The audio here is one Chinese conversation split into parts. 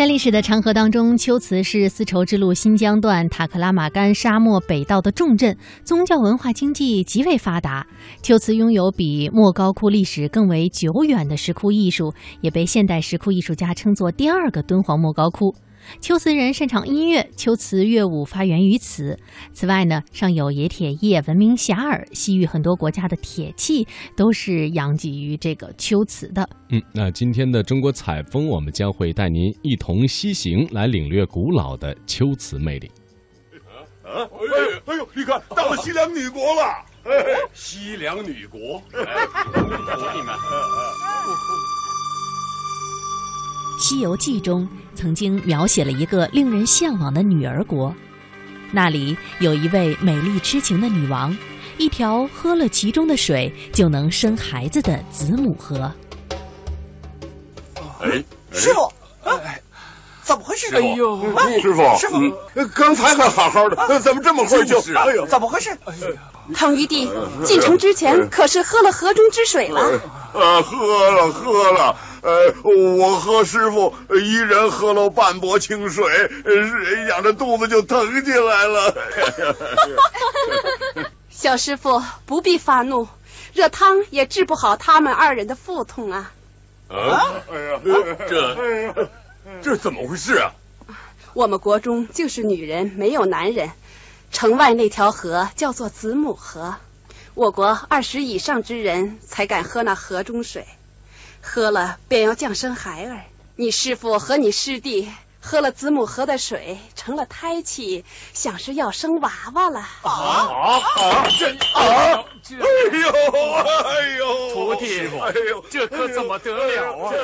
在历史的长河当中，秋瓷是丝绸之路新疆段塔克拉玛干沙漠北道的重镇，宗教文化经济极为发达。秋瓷拥有比莫高窟历史更为久远的石窟艺术，也被现代石窟艺术家称作第二个敦煌莫高窟。秋瓷人擅长音乐，秋瓷乐舞发源于此。此外呢，上有冶铁业闻名遐迩，西域很多国家的铁器都是养基于这个秋瓷的。嗯，那今天的中国采风，我们将会带您一同西行，来领略古老的秋瓷魅力。啊！哎呦，你看到了西凉女国了！西凉女国，徒弟们。《西游记》中曾经描写了一个令人向往的女儿国，那里有一位美丽痴情的女王，一条喝了其中的水就能生孩子的子母河。哎，师傅，哎，怎么回事？哎呦，师傅，师傅，刚才还好好的，怎么这么快就？哎呦，怎么回事？唐玉帝进城之前可是喝了河中之水了？呃，喝了，喝了。呃，我和师傅一人喝了半钵清水，仰着肚子就疼起来了。小师傅不必发怒，热汤也治不好他们二人的腹痛啊。啊！哎呀，这这怎么回事啊？我们国中就是女人没有男人，城外那条河叫做子母河，我国二十以上之人才敢喝那河中水。喝了便要降生孩儿，你师傅和你师弟喝了子母河的水，成了胎气，想是要生娃娃了。啊？啊！这啊！哎呦哎呦！徒弟，哎呦，这可怎么得了啊？哎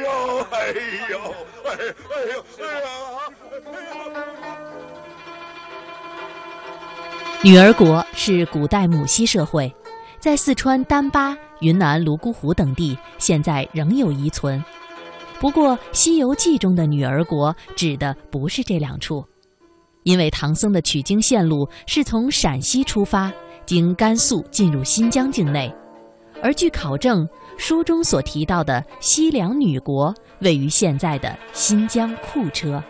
呦哎呦哎哎呦哎呀！女儿国是古代母系社会。在四川丹巴、云南泸沽湖等地，现在仍有遗存。不过，《西游记》中的女儿国指的不是这两处，因为唐僧的取经线路是从陕西出发，经甘肃进入新疆境内。而据考证，书中所提到的西凉女国位于现在的新疆库车。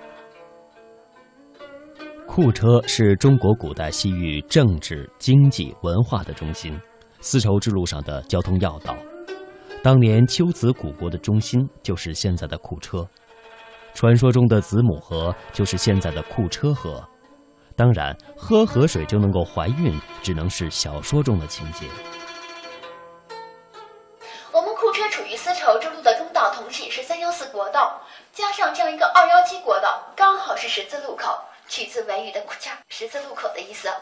库车是中国古代西域政治、经济、文化的中心。丝绸之路上的交通要道，当年龟兹古国的中心就是现在的库车，传说中的子母河就是现在的库车河。当然，喝河水就能够怀孕，只能是小说中的情节。我们库车处于丝绸之路的中道，同时也是三幺四国道，加上这样一个二幺七国道，刚好是十字路口，取自维语的库恰，十字路口的意思。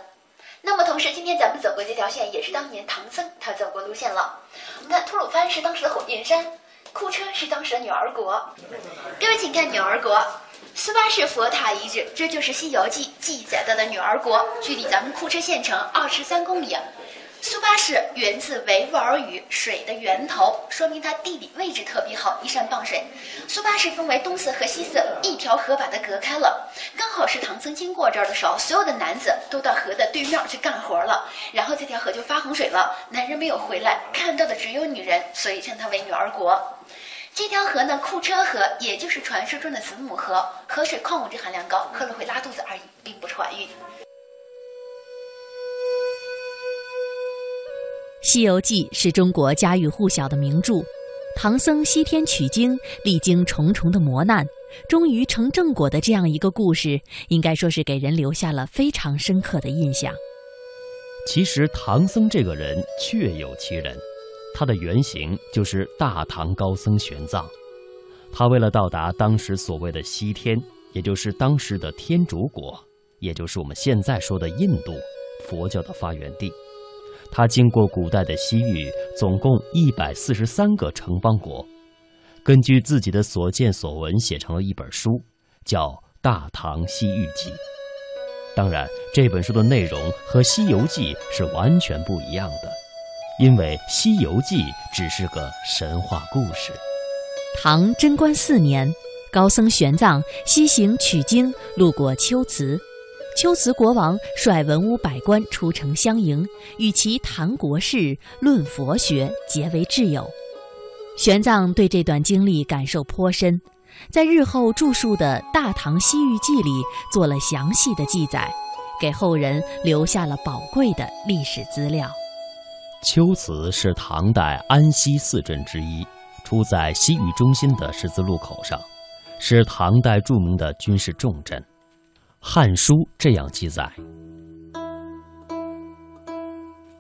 那么，同时，今天咱们走过这条线，也是当年唐僧他走过路线了。我们看，吐鲁番是当时的火焰山，库车是当时的女儿国。各位，请看女儿国，苏巴士佛塔遗址，这就是《西游记》记载到的女儿国，距离咱们库车县城二十三公里。苏巴士源自维吾尔语“水的源头”，说明它地理位置特别好，依山傍水。苏巴士分为东侧和西侧，一条河把它隔开了。刚好是唐僧经过这儿的时候，所有的男子都到河的对面去干活了，然后这条河就发洪水了。男人没有回来，看到的只有女人，所以称它为女儿国。这条河呢，库车河，也就是传说中的子母河，河水矿物质含量高，喝了会拉肚子而已，并不是怀孕。《西游记》是中国家喻户晓的名著，唐僧西天取经，历经重重的磨难，终于成正果的这样一个故事，应该说是给人留下了非常深刻的印象。其实，唐僧这个人确有其人，他的原型就是大唐高僧玄奘。他为了到达当时所谓的西天，也就是当时的天竺国，也就是我们现在说的印度，佛教的发源地。他经过古代的西域，总共一百四十三个城邦国，根据自己的所见所闻写成了一本书，叫《大唐西域记》。当然，这本书的内容和《西游记》是完全不一样的，因为《西游记》只是个神话故事。唐贞观四年，高僧玄奘西行取经，路过龟兹。龟兹国王率文武百官出城相迎，与其谈国事、论佛学，结为挚友。玄奘对这段经历感受颇深，在日后著述的《大唐西域记》里做了详细的记载，给后人留下了宝贵的历史资料。龟兹是唐代安西四镇之一，出在西域中心的十字路口上，是唐代著名的军事重镇。《汉书》这样记载。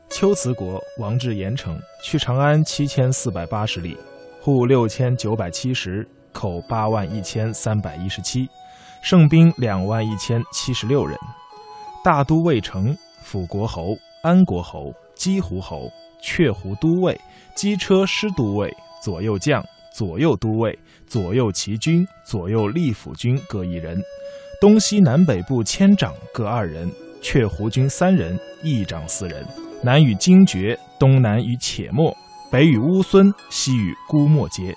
秋辞国王至盐城，去长安七千四百八十里，户六千九百七十，口八万一千三百一十七，胜兵两万一千七十六人。大都尉城，辅国侯、安国侯、姬胡侯、雀胡都尉、机车师都尉、左右将、左右都尉、左右骑军、左右吏府军各一人，东西南北部千长各二人，却胡军三人，一长四人。南与荆绝，东南与且末，北与乌孙，西与姑墨街，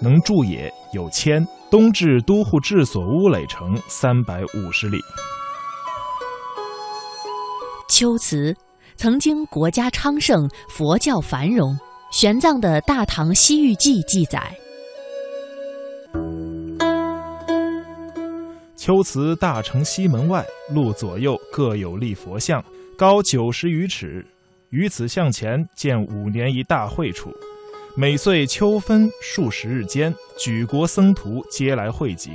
能住也有千。东至都护治所乌垒城三百五十里。龟兹曾经国家昌盛，佛教繁荣。玄奘的《大唐西域记》记载：周祠大城西门外，路左右各有立佛像。高九十余尺，于此向前建五年一大会处，每岁秋分数十日间，举国僧徒皆来汇集，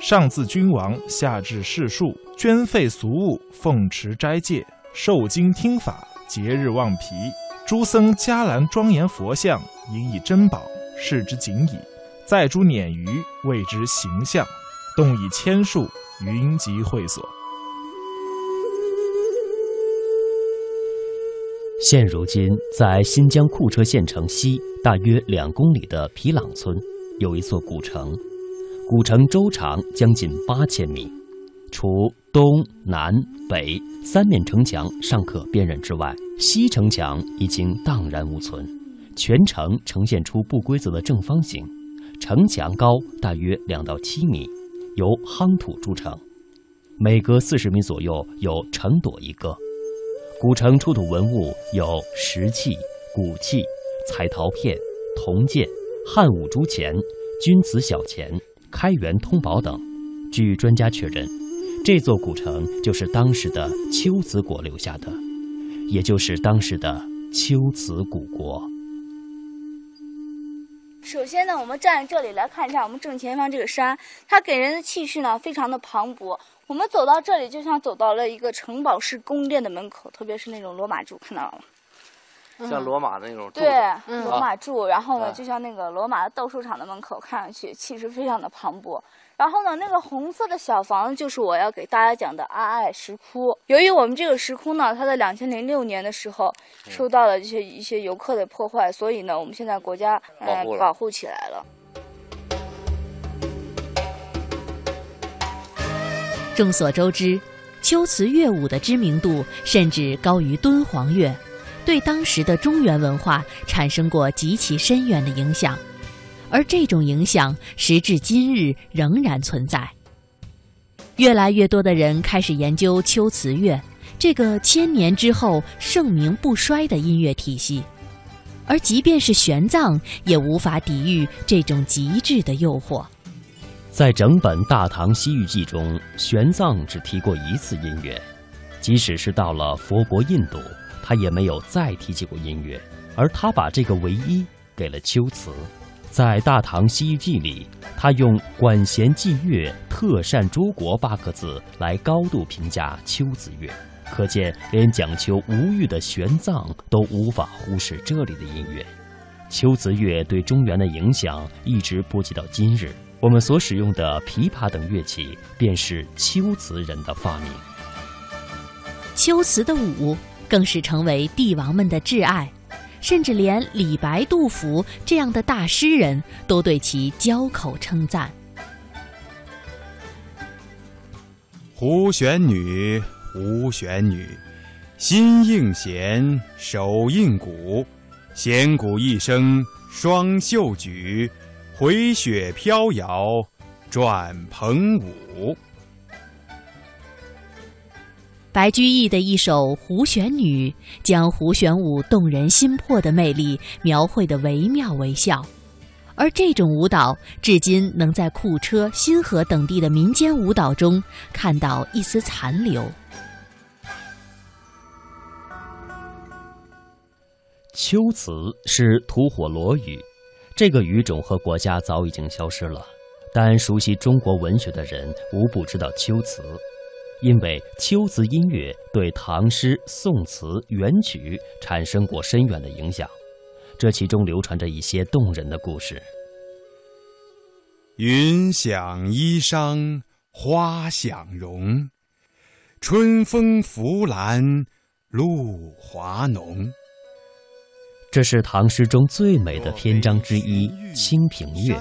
上自君王，下至士庶，捐费俗物，奉持斋戒，受经听法，节日望皮。诸僧伽蓝庄严佛像，引以珍宝，视之仅矣。再诸辇鱼，谓之形象，动以千数，云集会所。现如今，在新疆库车县城西大约两公里的皮朗村，有一座古城。古城周长将近八千米，除东南北三面城墙尚可辨认之外，西城墙已经荡然无存。全城呈现出不规则的正方形，城墙高大约两到七米，由夯土筑成，每隔四十米左右有城垛一个。古城出土文物有石器、骨器、彩陶片、铜剑、汉武朱钱、钧瓷小钱、开元通宝等。据专家确认，这座古城就是当时的龟兹国留下的，也就是当时的龟兹古国。首先呢，我们站在这里来看一下我们正前方这个山，它给人的气势呢非常的磅礴。我们走到这里，就像走到了一个城堡式宫殿的门口，特别是那种罗马柱，看到了吗？像罗马那种对罗马柱，然后呢，就像那个罗马的斗兽场的门口，看上去气势非常的磅礴。然后呢，那个红色的小房子就是我要给大家讲的阿爱石窟。由于我们这个石窟呢，它在两千零六年的时候受到了一些一些游客的破坏，所以呢，我们现在国家呃保护起来了。众所周知，龟兹乐舞的知名度甚至高于敦煌乐，对当时的中原文化产生过极其深远的影响，而这种影响时至今日仍然存在。越来越多的人开始研究龟兹乐这个千年之后盛名不衰的音乐体系，而即便是玄奘也无法抵御这种极致的诱惑。在整本《大唐西域记》中，玄奘只提过一次音乐，即使是到了佛国印度，他也没有再提起过音乐。而他把这个唯一给了龟兹。在《大唐西域记》里，他用“管弦祭乐，特善诸国”八个字来高度评价龟兹乐，可见连讲求无欲的玄奘都无法忽视这里的音乐。龟兹乐对中原的影响一直波及到今日。我们所使用的琵琶等乐器，便是龟兹人的发明。龟兹的舞更是成为帝王们的挚爱，甚至连李白、杜甫这样的大诗人都对其交口称赞。胡旋女，胡旋女，心应弦，手应鼓，弦鼓一声双袖举。回雪飘摇，转蓬舞。白居易的一首《胡旋女》，将胡旋舞动人心魄的魅力描绘的惟妙惟肖，而这种舞蹈至今能在库车、新河等地的民间舞蹈中看到一丝残留。秋词是吐火罗语，这个语种和国家早已经消失了，但熟悉中国文学的人无不知道秋词，因为秋词音乐对唐诗、宋词、元曲产生过深远的影响。这其中流传着一些动人的故事。云想衣裳花想容，春风拂槛露华浓。这是唐诗中最美的篇章之一《清平乐》。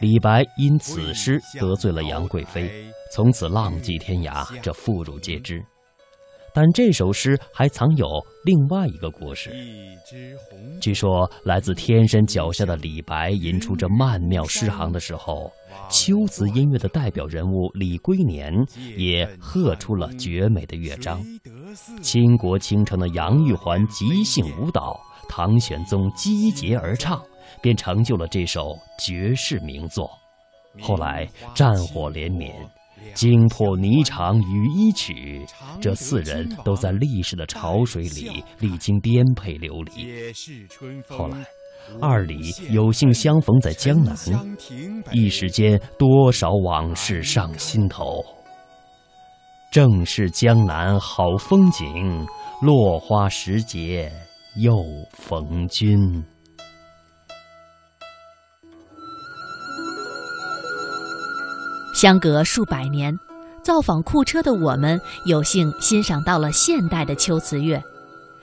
李白因此诗得罪了杨贵妃，从此浪迹天涯，这妇孺皆知。但这首诗还藏有另外一个故事。据说，来自天山脚下的李白吟出这曼妙诗行的时候，秋词音乐的代表人物李龟年也喝出了绝美的乐章。倾国倾城的杨玉环即兴舞蹈，唐玄宗击节而唱，便成就了这首绝世名作。后来战火连绵。惊破霓裳羽衣曲，这四人都在历史的潮水里历经颠沛流离。后来，二李有幸相逢在江南，一时间多少往事上心头。正是江南好风景，落花时节又逢君。相隔数百年，造访库车的我们有幸欣赏到了现代的秋瓷乐。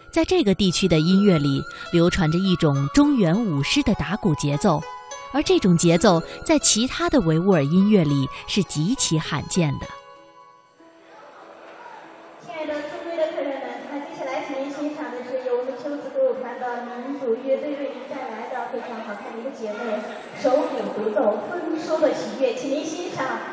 在这个地区的音乐里，流传着一种中原舞狮的打鼓节奏，而这种节奏在其他的维吾尔音乐里是极其罕见的。的民族乐队为您带来的非常好看的一个节目——手鼓独奏《丰收的喜悦》，请您欣赏。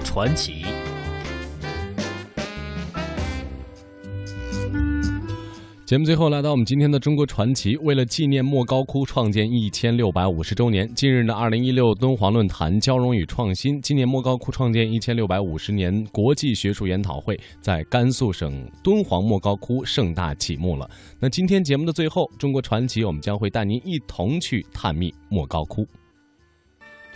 传奇。节目最后来到我们今天的中国传奇，为了纪念莫高窟创建一千六百五十周年，近日呢，二零一六敦煌论坛交融与创新纪念莫高窟创建一千六百五十年国际学术研讨会在甘肃省敦煌莫高窟盛大启幕了。那今天节目的最后，中国传奇我们将会带您一同去探秘莫高窟。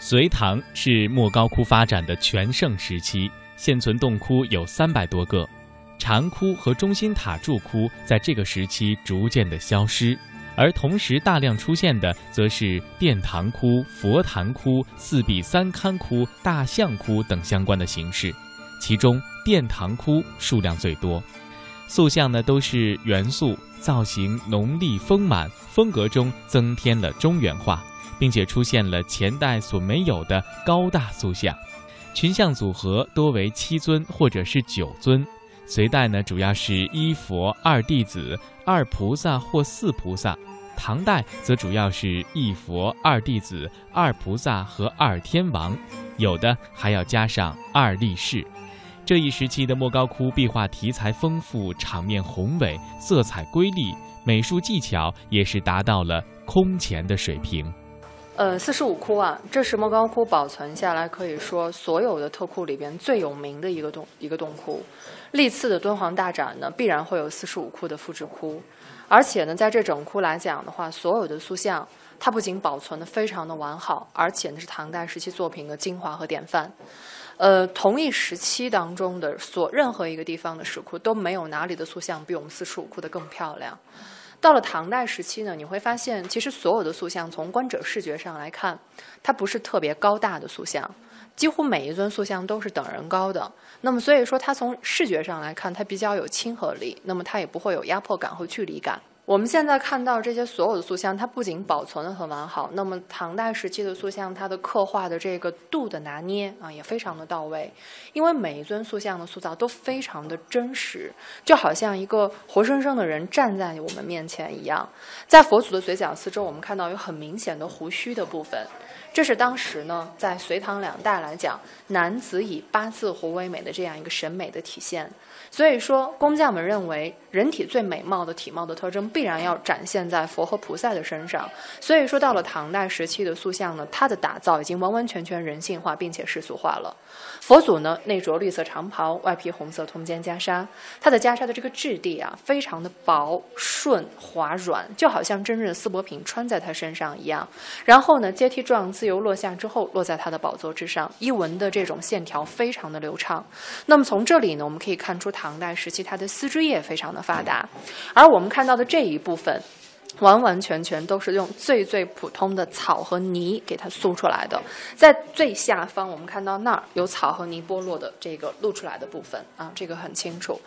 隋唐是莫高窟发展的全盛时期，现存洞窟有三百多个，禅窟和中心塔柱窟在这个时期逐渐的消失，而同时大量出现的则是殿堂窟、佛坛窟、四壁三龛窟、大象窟等相关的形式，其中殿堂窟数量最多，塑像呢都是元素，造型浓丽丰满，风格中增添了中原化。并且出现了前代所没有的高大塑像，群像组合多为七尊或者是九尊。隋代呢，主要是一佛、二弟子、二菩萨或四菩萨；唐代则主要是一佛、二弟子、二菩萨和二天王，有的还要加上二力士。这一时期的莫高窟壁画题材丰富，场面宏伟，色彩瑰丽，美术技巧也是达到了空前的水平。呃，四十五窟啊，这是莫高窟保存下来可以说所有的特窟里边最有名的一个洞一个洞窟。历次的敦煌大展呢，必然会有四十五窟的复制窟，而且呢，在这整窟来讲的话，所有的塑像它不仅保存的非常的完好，而且呢是唐代时期作品的精华和典范。呃，同一时期当中的所任何一个地方的石窟都没有哪里的塑像比我们四十五窟的更漂亮。到了唐代时期呢，你会发现，其实所有的塑像从观者视觉上来看，它不是特别高大的塑像，几乎每一尊塑像都是等人高的。那么所以说，它从视觉上来看，它比较有亲和力，那么它也不会有压迫感和距离感。我们现在看到这些所有的塑像，它不仅保存的很完好，那么唐代时期的塑像，它的刻画的这个度的拿捏啊，也非常的到位。因为每一尊塑像的塑造都非常的真实，就好像一个活生生的人站在我们面前一样。在佛祖的嘴角四周，我们看到有很明显的胡须的部分，这是当时呢，在隋唐两代来讲，男子以八字胡为美的这样一个审美的体现。所以说，工匠们认为，人体最美貌的体貌的特征必然要展现在佛和菩萨的身上。所以说，到了唐代时期的塑像呢，它的打造已经完完全全人性化，并且世俗化了。佛祖呢，内着绿色长袍，外披红色通肩袈裟，它的袈裟的这个质地啊，非常的薄顺滑软，就好像真正的丝帛品穿在他身上一样。然后呢，阶梯状自由落下之后，落在他的宝座之上，一纹的这种线条非常的流畅。那么从这里呢，我们可以看出他。唐代时期，它的丝织业非常的发达，而我们看到的这一部分，完完全全都是用最最普通的草和泥给它塑出来的。在最下方，我们看到那儿有草和泥剥落的这个露出来的部分啊，这个很清楚。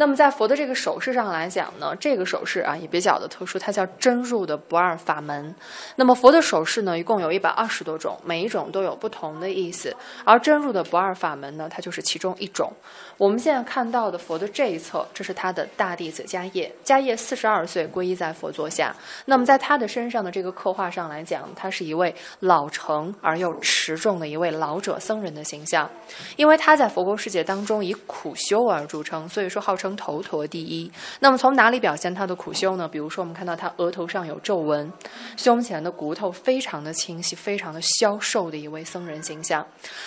那么在佛的这个手势上来讲呢，这个手势啊也比较的特殊，它叫真入的不二法门。那么佛的手势呢，一共有一百二十多种，每一种都有不同的意思。而真入的不二法门呢，它就是其中一种。我们现在看到的佛的这一侧，这是他的大弟子迦叶。迦叶四十二岁皈依在佛座下。那么在他的身上的这个刻画上来讲，他是一位老成而又持重的一位老者僧人的形象。因为他在佛国世界当中以苦修而著称，所以说号称头陀第一。那么从哪里表现他的苦修呢？比如说我们看到他额头上有皱纹，胸前的骨头非常的清晰，非常的消瘦的一位僧人形象。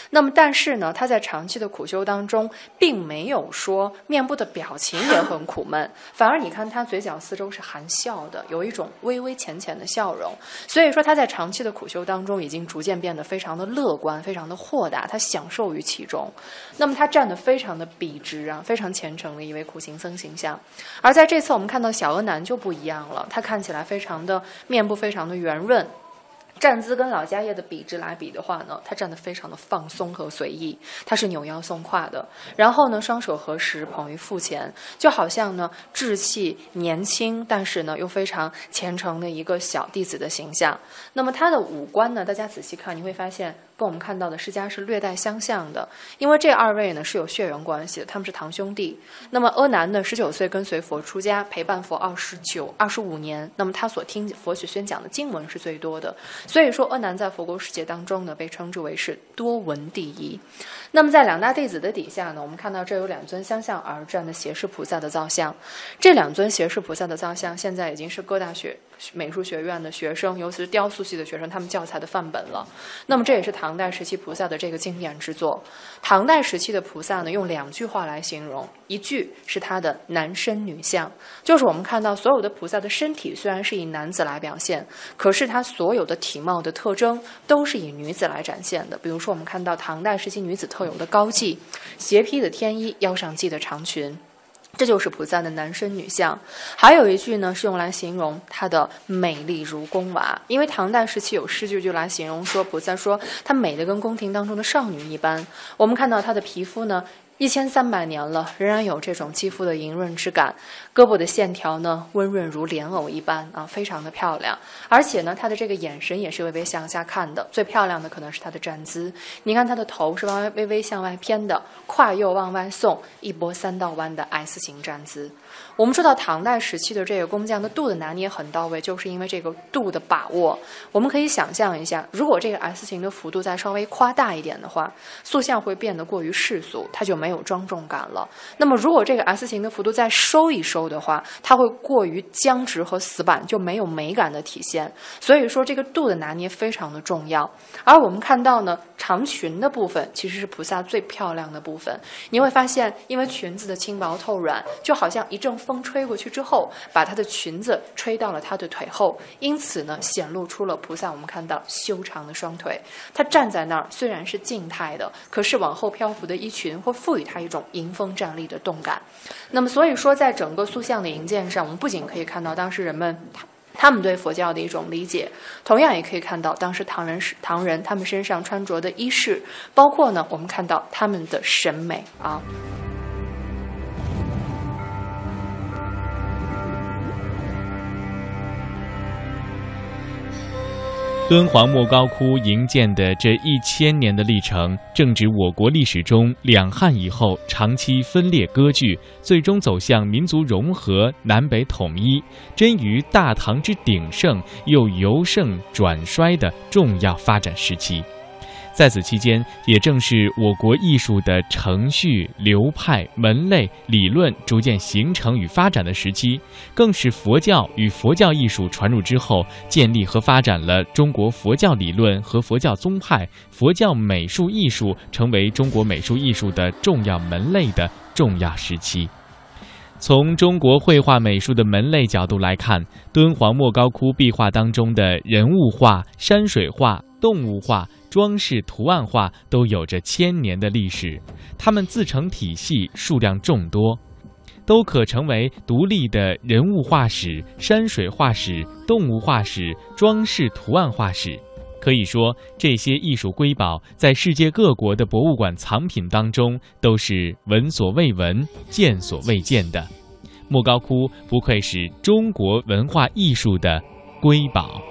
那么但是呢，他在长期的苦修当中，并没有说面部的表情也很苦闷，反而你看他嘴角四周是含笑的，有一种微微浅浅的笑容。所以说他在长期的苦修当中，已经逐渐变得非常的乐观，非常的豁达，他享受于其中。那么他站得非常的笔直啊，非常虔诚的一位苦行僧形象。而在这次我们看到小额男就不一样了，他看起来非常的面部非常的圆润。站姿跟老家业的笔直来比的话呢，他站得非常的放松和随意，他是扭腰松胯的，然后呢双手合十捧于腹前，就好像呢稚气年轻，但是呢又非常虔诚的一个小弟子的形象。那么他的五官呢，大家仔细看你会发现。跟我们看到的释迦是略带相像的，因为这二位呢是有血缘关系的，他们是堂兄弟。那么阿难呢，十九岁跟随佛出家，陪伴佛二十九、二十五年，那么他所听佛学宣讲的经文是最多的，所以说阿难在佛国世界当中呢，被称之为是多闻第一。那么在两大弟子的底下呢，我们看到这有两尊相向而站的胁侍菩萨的造像，这两尊胁侍菩萨的造像现在已经是各大学。美术学院的学生，尤其是雕塑系的学生，他们教材的范本了。那么这也是唐唐代时期菩萨的这个经典之作。唐代时期的菩萨呢，用两句话来形容：一句是他的男身女相，就是我们看到所有的菩萨的身体虽然是以男子来表现，可是他所有的体貌的特征都是以女子来展现的。比如说，我们看到唐代时期女子特有的高髻、斜披的天衣、腰上系的长裙。这就是菩萨的男身女相，还有一句呢是用来形容她的美丽如宫娃，因为唐代时期有诗句就来形容说菩萨说她美的跟宫廷当中的少女一般。我们看到她的皮肤呢。一千三百年了，仍然有这种肌肤的莹润之感，胳膊的线条呢温润如莲藕一般啊，非常的漂亮。而且呢，她的这个眼神也是微微向下看的。最漂亮的可能是她的站姿，你看她的头是往微微微向外偏的，胯又往外送，一波三道弯的 S 型站姿。我们说到唐代时期的这个工匠的度的拿捏很到位，就是因为这个度的把握。我们可以想象一下，如果这个 S 型的幅度再稍微夸大一点的话，塑像会变得过于世俗，它就没有庄重感了。那么如果这个 S 型的幅度再收一收的话，它会过于僵直和死板，就没有美感的体现。所以说这个度的拿捏非常的重要。而我们看到呢，长裙的部分其实是菩萨最漂亮的部分。你会发现，因为裙子的轻薄透软，就好像一阵风吹过去之后，把她的裙子吹到了她的腿后，因此呢，显露出了菩萨我们看到修长的双腿。她站在那儿虽然是静态的，可是往后漂浮的衣裙会赋予他一种迎风站立的动感。那么，所以说，在整个塑像的营建上，我们不仅可以看到当时人们。他们对佛教的一种理解，同样也可以看到当时唐人是唐人他们身上穿着的衣饰，包括呢，我们看到他们的审美啊。敦煌莫高窟营建的这一千年的历程，正值我国历史中两汉以后长期分裂割据，最终走向民族融合、南北统一，臻于大唐之鼎盛，又由盛转衰的重要发展时期。在此期间，也正是我国艺术的程序、流派、门类、理论逐渐形成与发展的时期，更是佛教与佛教艺术传入之后，建立和发展了中国佛教理论和佛教宗派、佛教美术艺术成为中国美术艺术的重要门类的重要时期。从中国绘画美术的门类角度来看，敦煌莫高窟壁画当中的人物画、山水画、动物画。装饰图案画都有着千年的历史，它们自成体系，数量众多，都可成为独立的人物画史、山水画史、动物画史、装饰图案画史。可以说，这些艺术瑰宝在世界各国的博物馆藏品当中都是闻所未闻、见所未见的。莫高窟不愧是中国文化艺术的瑰宝。